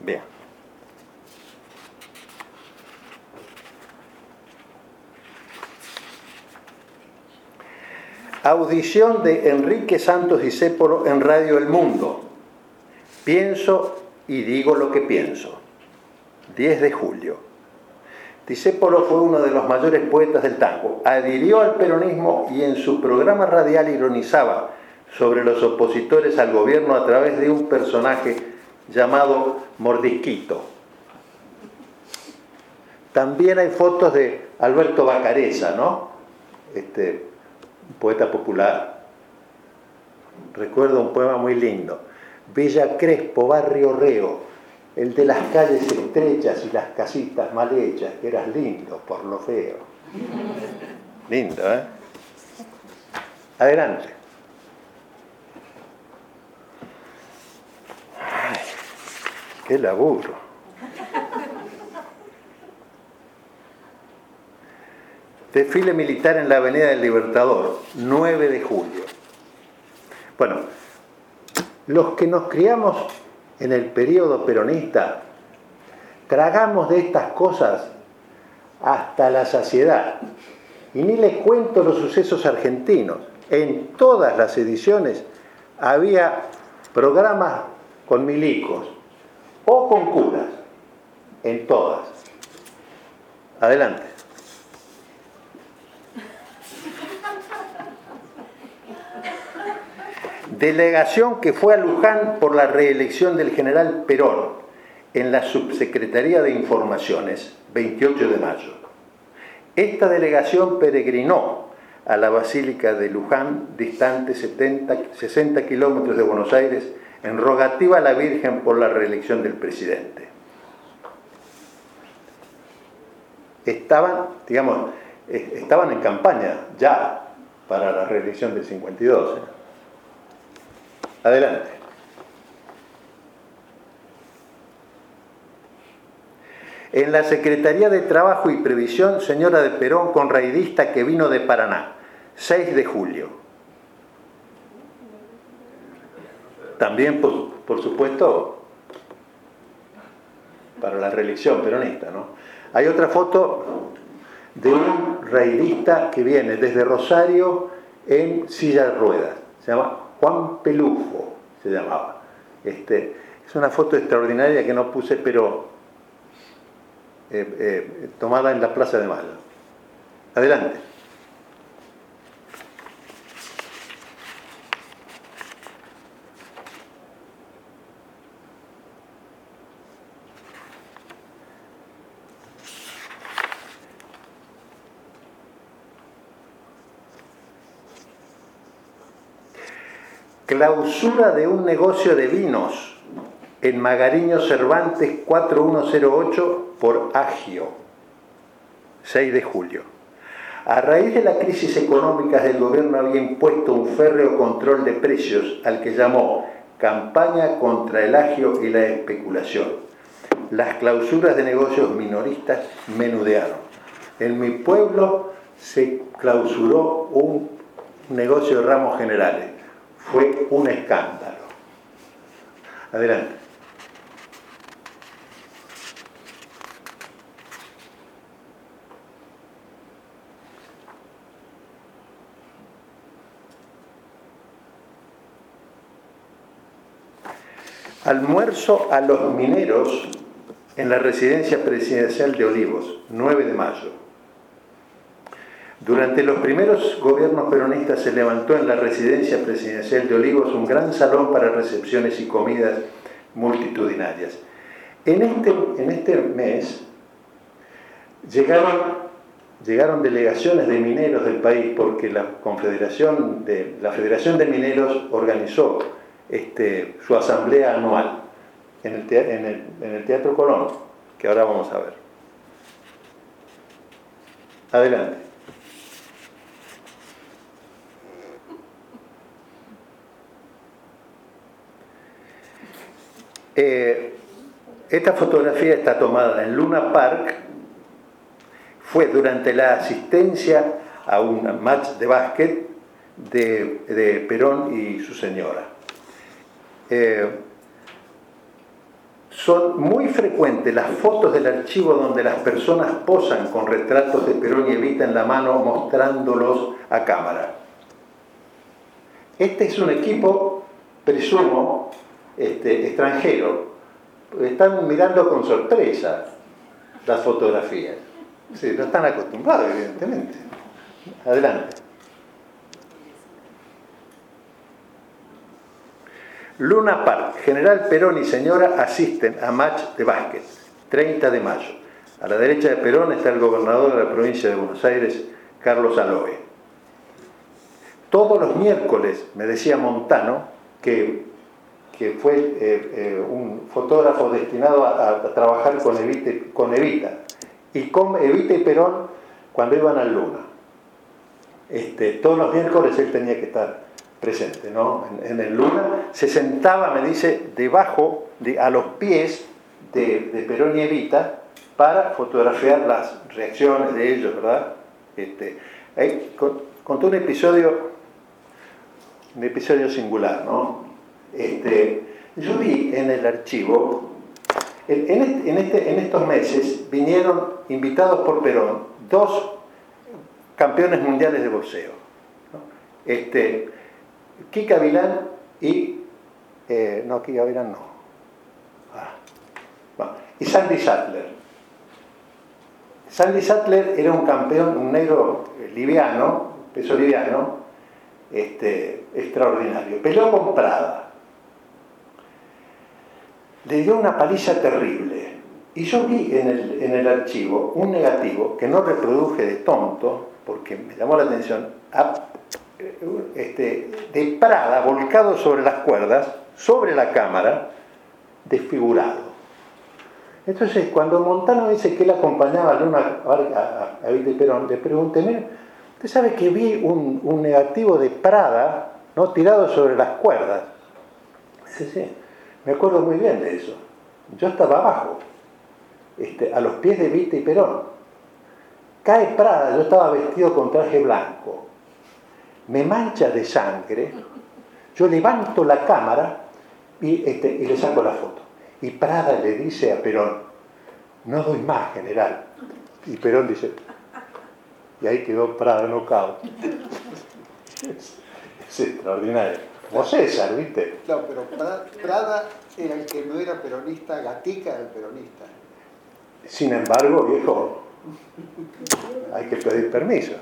Bien. Audición de Enrique Santos Discépolo en Radio El Mundo. Pienso y digo lo que pienso. 10 de julio. Discépolo fue uno de los mayores poetas del tango. Adhirió al peronismo y en su programa radial ironizaba sobre los opositores al gobierno a través de un personaje llamado Mordisquito. También hay fotos de Alberto Bacareza, ¿no? Este, un poeta popular. Recuerdo un poema muy lindo. Villa Crespo, barrio Reo, el de las calles estrechas y las casitas mal hechas, que eras lindo por lo feo. Lindo, ¿eh? Adelante. Ay, qué laburo. Desfile militar en la Avenida del Libertador, 9 de julio. Bueno, los que nos criamos en el periodo peronista, tragamos de estas cosas hasta la saciedad. Y ni les cuento los sucesos argentinos. En todas las ediciones había programas con milicos o con curas. En todas. Adelante. Delegación que fue a Luján por la reelección del general Perón en la Subsecretaría de Informaciones, 28 de mayo. Esta delegación peregrinó a la Basílica de Luján, distante 70, 60 kilómetros de Buenos Aires, en rogativa a la Virgen por la reelección del presidente. Estaban, digamos, eh, estaban en campaña ya para la reelección del 52. Adelante. En la Secretaría de Trabajo y Previsión, señora de Perón, con raidista que vino de Paraná, 6 de julio. También, por, por supuesto, para la reelección peronista, ¿no? Hay otra foto de un raidista que viene desde Rosario en silla de ruedas. Se llama Juan Pelufo se llamaba. Este, es una foto extraordinaria que no puse, pero eh, eh, tomada en la Plaza de Mayo. Adelante. Clausura de un negocio de vinos en Magariño Cervantes 4108 por Agio, 6 de julio. A raíz de la crisis económica el gobierno había impuesto un férreo control de precios al que llamó campaña contra el agio y la especulación. Las clausuras de negocios minoristas menudearon. En mi pueblo se clausuró un negocio de ramos generales fue un escándalo. Adelante. Almuerzo a los mineros en la residencia presidencial de Olivos, 9 de mayo. Durante los primeros gobiernos peronistas se levantó en la residencia presidencial de Olivos un gran salón para recepciones y comidas multitudinarias. En este, en este mes llegaron, llegaron delegaciones de mineros del país porque la Confederación de, la Federación de Mineros organizó este, su asamblea anual en el, en, en el Teatro Colón, que ahora vamos a ver. Adelante. Eh, esta fotografía está tomada en Luna Park, fue durante la asistencia a un match de básquet de, Perón y su señora. Eh, son muy frecuentes las fotos del archivo donde las personas posan con retratos de Perón y Evita en la mano mostrándolos a cámara. Este es un equipo, presumo, este, extranjero están mirando con sorpresa las fotografías. Sí, no están acostumbrados, evidentemente. Adelante. Luna Park, General Perón y señora asisten a match de básquet, 30 de mayo. A la derecha de Perón está el gobernador de la provincia de Buenos Aires, Carlos Aloe. todos los miércoles, me decía Montano, que, que fue eh, eh, un fotógrafo destinado a, trabajar con Evita, y con Evita y Perón cuando iban al Luna. Este, todos los miércoles él tenía que estar presente, ¿no? En, el Luna se sentaba, me dice, debajo, de, a los pies de, Perón y Evita para fotografiar las reacciones de ellos, ¿verdad? Este, contó un episodio, un episodio singular, ¿no? Este, yo vi en el archivo, en, este, en estos meses vinieron invitados por Perón dos campeones mundiales de boxeo. Este, Kika Vilán y... Eh, no, Kika Vilán no. Ah, y Sandy Sattler. Sandy Sattler era un campeón, un negro liviano, peso liviano, extraordinario. Peleó con Prada. Le dio una paliza terrible. Y yo vi en el, en el archivo un negativo que no reproduje de tonto, porque me llamó la atención, este, de Prada volcado sobre las cuerdas, sobre la cámara, desfigurado. Entonces, cuando Montano dice que él acompañaba a Luna a, a, Perón, le pregunté, usted sabe que vi un, un, negativo de Prada ¿no? tirado sobre las cuerdas. Sí, sí, me acuerdo muy bien de eso. Yo estaba abajo, este, a los pies de Vita y Perón. Cae Prada, yo estaba vestido con traje blanco. Me mancha de sangre. Yo levanto la cámara y, este, le saco la foto. Y Prada le dice a Perón, no doy más, general. Y Perón dice, y ahí quedó Prada nocaut. Es, es extraordinario. Como César, ¿viste? No, pero Prada era el que no era peronista, Gatica era el peronista. Sin embargo, viejo, hay que pedir permiso.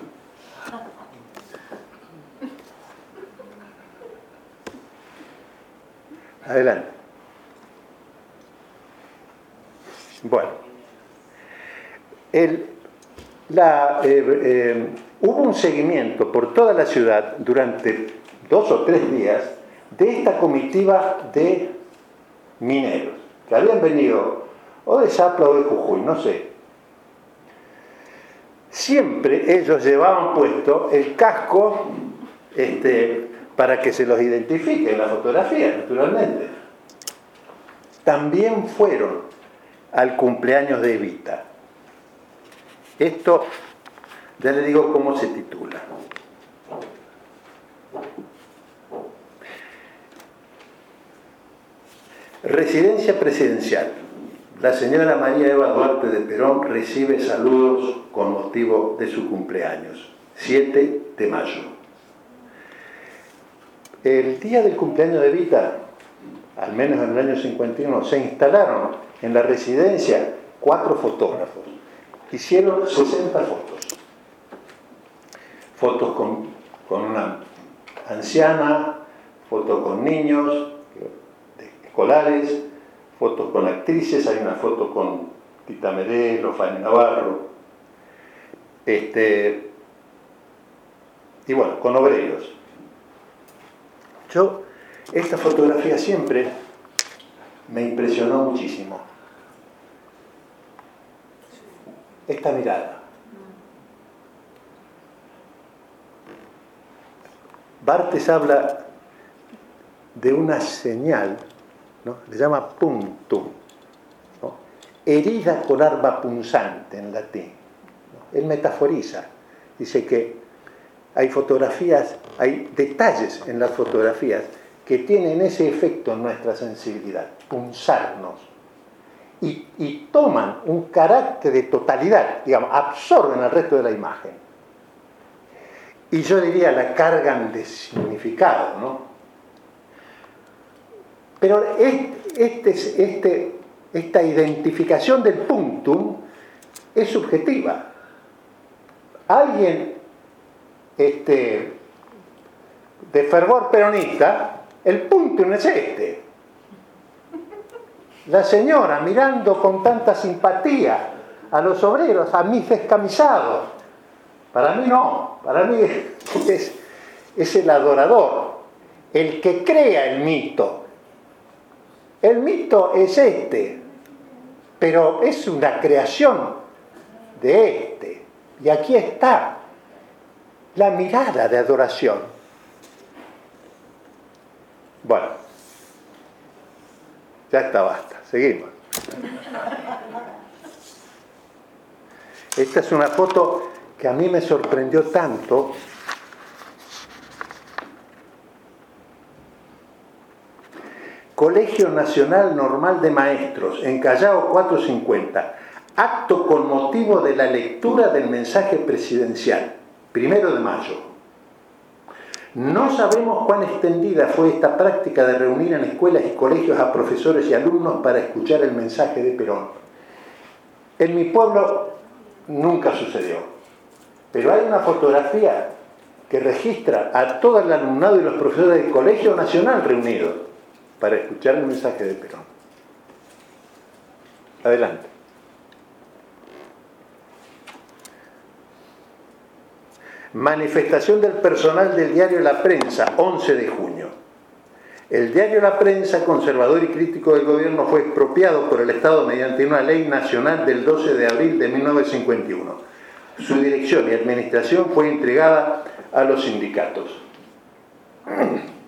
Adelante. Bueno, la, eh, eh, hubo un seguimiento por toda la ciudad durante dos o tres días de esta comitiva de mineros que habían venido o de Zapla o de Jujuy, no sé, siempre ellos llevaban puesto el casco este, para que se los identifique en la fotografía, naturalmente. También fueron al cumpleaños de Evita. Esto, ya le digo cómo se titula. Residencia presidencial. La señora María Eva Duarte de Perón recibe saludos con motivo de su cumpleaños, 7 de mayo. El día del cumpleaños de Vita, al menos en el año 51, se instalaron en la residencia cuatro fotógrafos. Hicieron 60 fotos. Fotos con, con una anciana, fotos con niños, escolares, fotos con actrices, hay una foto con Tita Merelo, Fanny Navarro, este, y bueno, con obreros. Yo, esta fotografía siempre me impresionó muchísimo. Esta mirada. Bartes habla de una señal le llama puntum, herida con arma punzante en latín. Él metaforiza, dice que hay fotografías, hay detalles en las fotografías que tienen ese efecto en nuestra sensibilidad, punzarnos, y, y toman un carácter de totalidad, digamos, absorben el resto de la imagen. Y yo diría, la cargan de significado, ¿no? Pero este, este, esta identificación del puntum es subjetiva. Alguien este, de fervor peronista, el puntum es este. La señora mirando con tanta simpatía a los obreros, a mis descamisados. Para mí no, para mí es el adorador, el que crea el mito. El mito es este, pero es una creación de este. Y aquí está la mirada de adoración. Bueno, ya está, basta, seguimos. Esta es una foto que a mí me sorprendió tanto. Colegio Nacional Normal de Maestros, en Callao 450. Acto con motivo de la lectura del mensaje presidencial, primero de mayo. No sabemos cuán extendida fue esta práctica de reunir en escuelas y colegios a profesores y alumnos para escuchar el mensaje de Perón. En mi pueblo nunca sucedió, pero hay una fotografía que registra a todo el alumnado y los profesores del Colegio Nacional reunidos para escuchar el mensaje de Perón. Adelante. Manifestación del personal del diario La Prensa, 11 de junio. El diario La Prensa, conservador y crítico del gobierno, fue expropiado por el Estado mediante una ley nacional del 12 de abril de 1951. Su dirección y administración fue entregada a los sindicatos.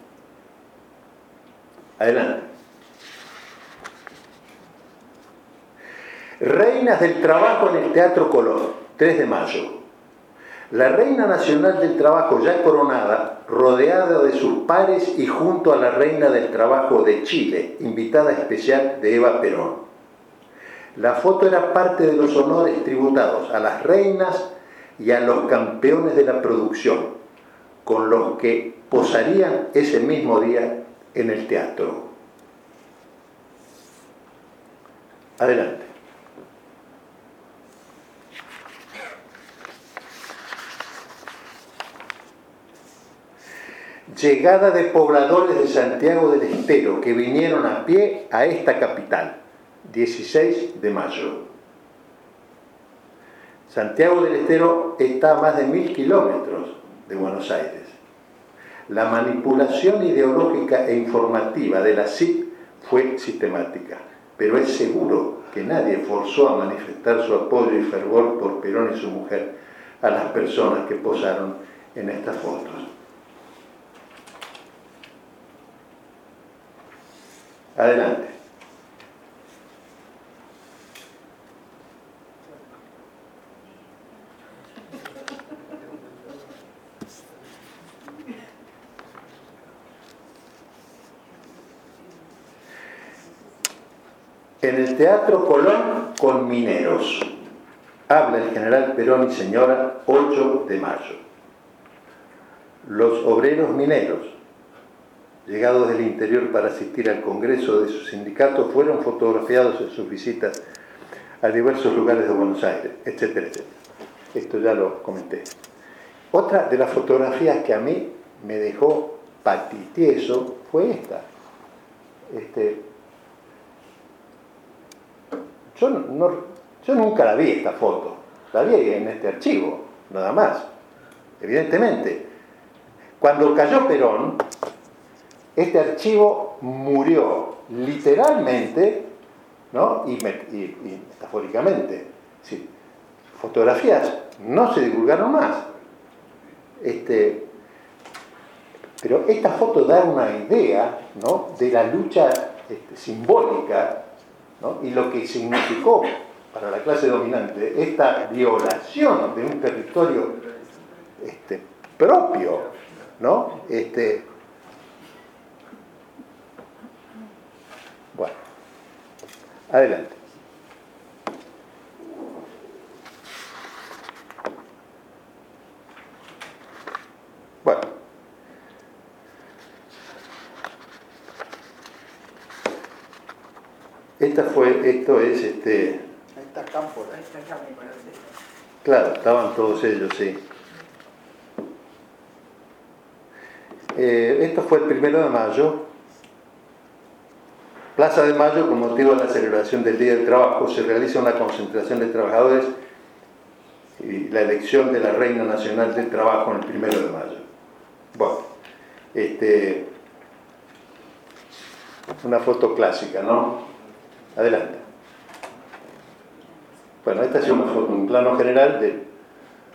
Adelante. Reinas del Trabajo en el Teatro Color, 3 de mayo. La Reina Nacional del Trabajo ya coronada, rodeada de sus pares y junto a la Reina del Trabajo de Chile, invitada especial de Eva Perón. La foto era parte de los honores tributados a las reinas y a los campeones de la producción, con los que posarían ese mismo día en el teatro. Adelante. llegada de pobladores de Santiago del Estero que vinieron a pie a esta capital, 16 de mayo. Santiago del Estero está a más de mil kilómetros de Buenos Aires. La manipulación ideológica e informativa de la CIP fue sistemática, pero es seguro que nadie forzó a manifestar su apoyo y fervor por Perón y su mujer a las personas que posaron en estas fotos. Adelante. En el Teatro Colón con mineros. Habla el general Perón y señora 8 de mayo. Los obreros mineros llegados del interior para asistir al congreso de su sindicato, fueron fotografiados en sus visitas a diversos lugares de Buenos Aires, etcétera, etcétera. Esto ya lo comenté. Otra de las fotografías que a mí me dejó patitieso fue esta. Este, yo, no, yo nunca la vi esta foto, la vi en este archivo, nada más. Evidentemente, cuando cayó Perón, este archivo murió literalmente ¿no? y, metafóricamente. fotografías no se divulgaron más. Este, pero esta foto da una idea ¿no? de la lucha este, simbólica y lo que significó para la clase dominante esta violación de un territorio este, propio, ¿no? Este, Bueno, adelante. Bueno. Esta fue, esto es este. Ahí está Campo, ahí está Campo, Claro, estaban todos ellos, sí. Eh, esto fue el primero de mayo Plaza de Mayo, con motivo de la celebración del Día del Trabajo, se realiza una concentración de trabajadores y la elección de la Reina Nacional del Trabajo en el primero de mayo. Bueno, Este, una foto clásica, ¿no? Adelante. Bueno, esta es foto, un plano general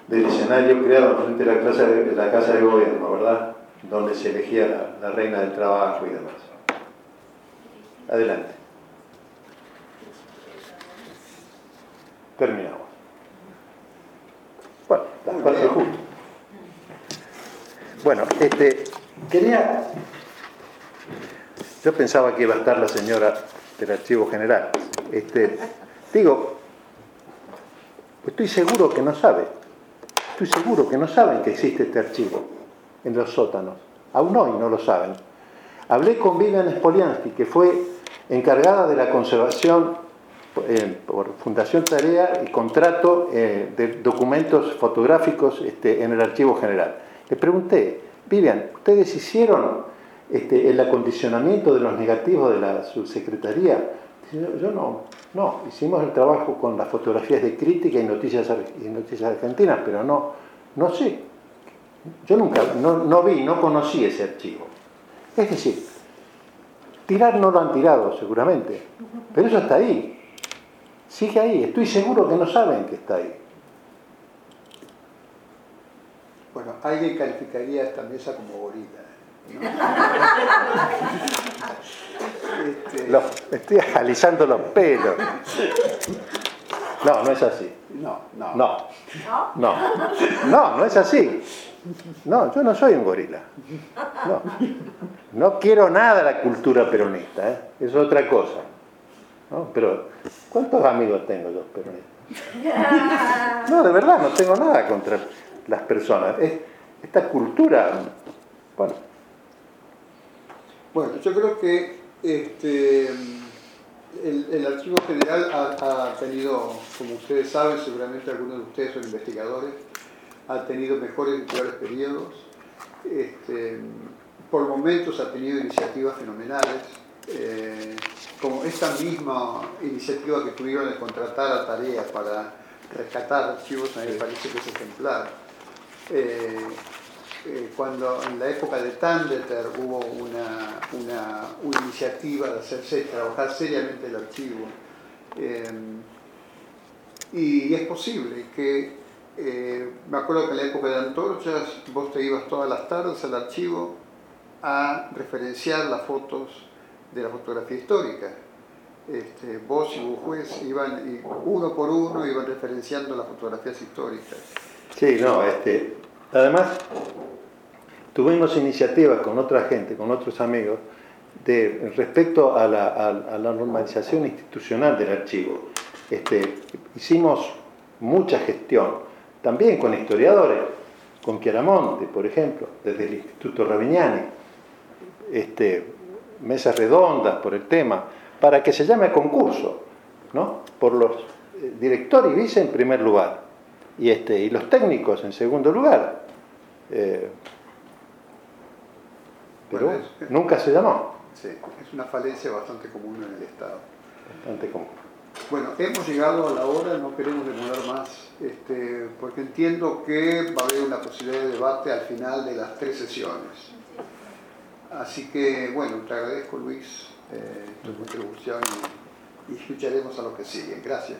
del escenario creado frente a la casa de, la casa de gobierno, ¿verdad? Donde se elegía la, la reina del trabajo y demás. Adelante. Terminamos. Bueno, las cuatro justo. Bueno, este, quería. Yo pensaba que iba a estar la señora del Archivo General. Este, digo, estoy seguro que no sabe. Estoy seguro que no saben que existe este archivo en los sótanos. Aún hoy no lo saben. Hablé con Vivian Spoliansky, que fue encargada de la conservación eh, por Fundación Tarea y contrato eh, de documentos fotográficos este, en el Archivo General. Le pregunté, Vivian, ¿ustedes hicieron este, el acondicionamiento de los negativos de la subsecretaría? Yo, no, no, hicimos el trabajo con las fotografías de crítica y noticias, y noticias argentinas, pero no, no sé, yo nunca, no, no vi, no conocí ese archivo. Es decir, tirar no lo han tirado seguramente, pero eso está ahí, Sigue ahí, estoy seguro que no saben que está ahí. Bueno, alguien calificaría esta mesa como gorila. Este... estoy alisando los pelos. No, no es así. No, no. No. No. No, no es así. No, yo no soy un gorila. No. No quiero nada de la cultura peronista, ¿eh? es otra cosa. ¿no? Pero, ¿cuántos amigos tengo yo peronistas? No, de verdad, no tengo nada contra las personas. esta cultura, bueno. Bueno, yo creo que este, el, Archivo General ha, tenido, como ustedes saben, seguramente algunos de ustedes son investigadores, ha tenido mejores y peores periodos. Este, por momentos ha tenido iniciativas fenomenales. Eh, como esta misma iniciativa que tuvieron de contratar a tarea para rescatar archivos, a mí me parece que es ejemplar. Eh, eh, cuando en la época de Tandeter hubo una, una, iniciativa de hacerse, trabajar seriamente el archivo, eh, y es posible que, me acuerdo que en la época de Antorchas, vos te ibas todas las tardes al archivo a referenciar las fotos de la fotografía histórica. Este, vos y Bujuez iban, y uno por uno, iban referenciando las fotografías históricas. Sí, no, este, además tuvimos iniciativas con otra gente, con otros amigos, respecto a la, a, normalización institucional del archivo. Este, hicimos mucha gestión, también con historiadores, con Chiaramonte, por ejemplo, desde el Instituto Ravignani. Este, mesas redondas por el tema, para que se llame concurso, ¿no? Por los eh, director y vice en primer lugar, y, este, y los técnicos en segundo lugar. Eh, pero nunca se llamó. Sí, es una falencia bastante común en el Estado. Bastante común. Bueno, hemos llegado a la hora, no queremos demorar más, este, porque entiendo que va a haber una posibilidad de debate al final de las tres sesiones. Así que, bueno, te agradezco Luis eh, tu contribución y, y escucharemos a lo que sigue. Gracias.